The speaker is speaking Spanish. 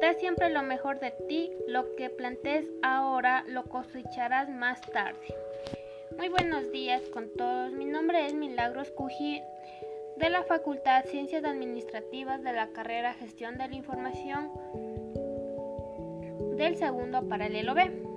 Da siempre lo mejor de ti, lo que plantees ahora lo cosecharás más tarde. Muy buenos días con todos, mi nombre es Milagros Cuji de la Facultad Ciencias Administrativas de la carrera Gestión de la Información del segundo paralelo B.